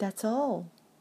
That's all.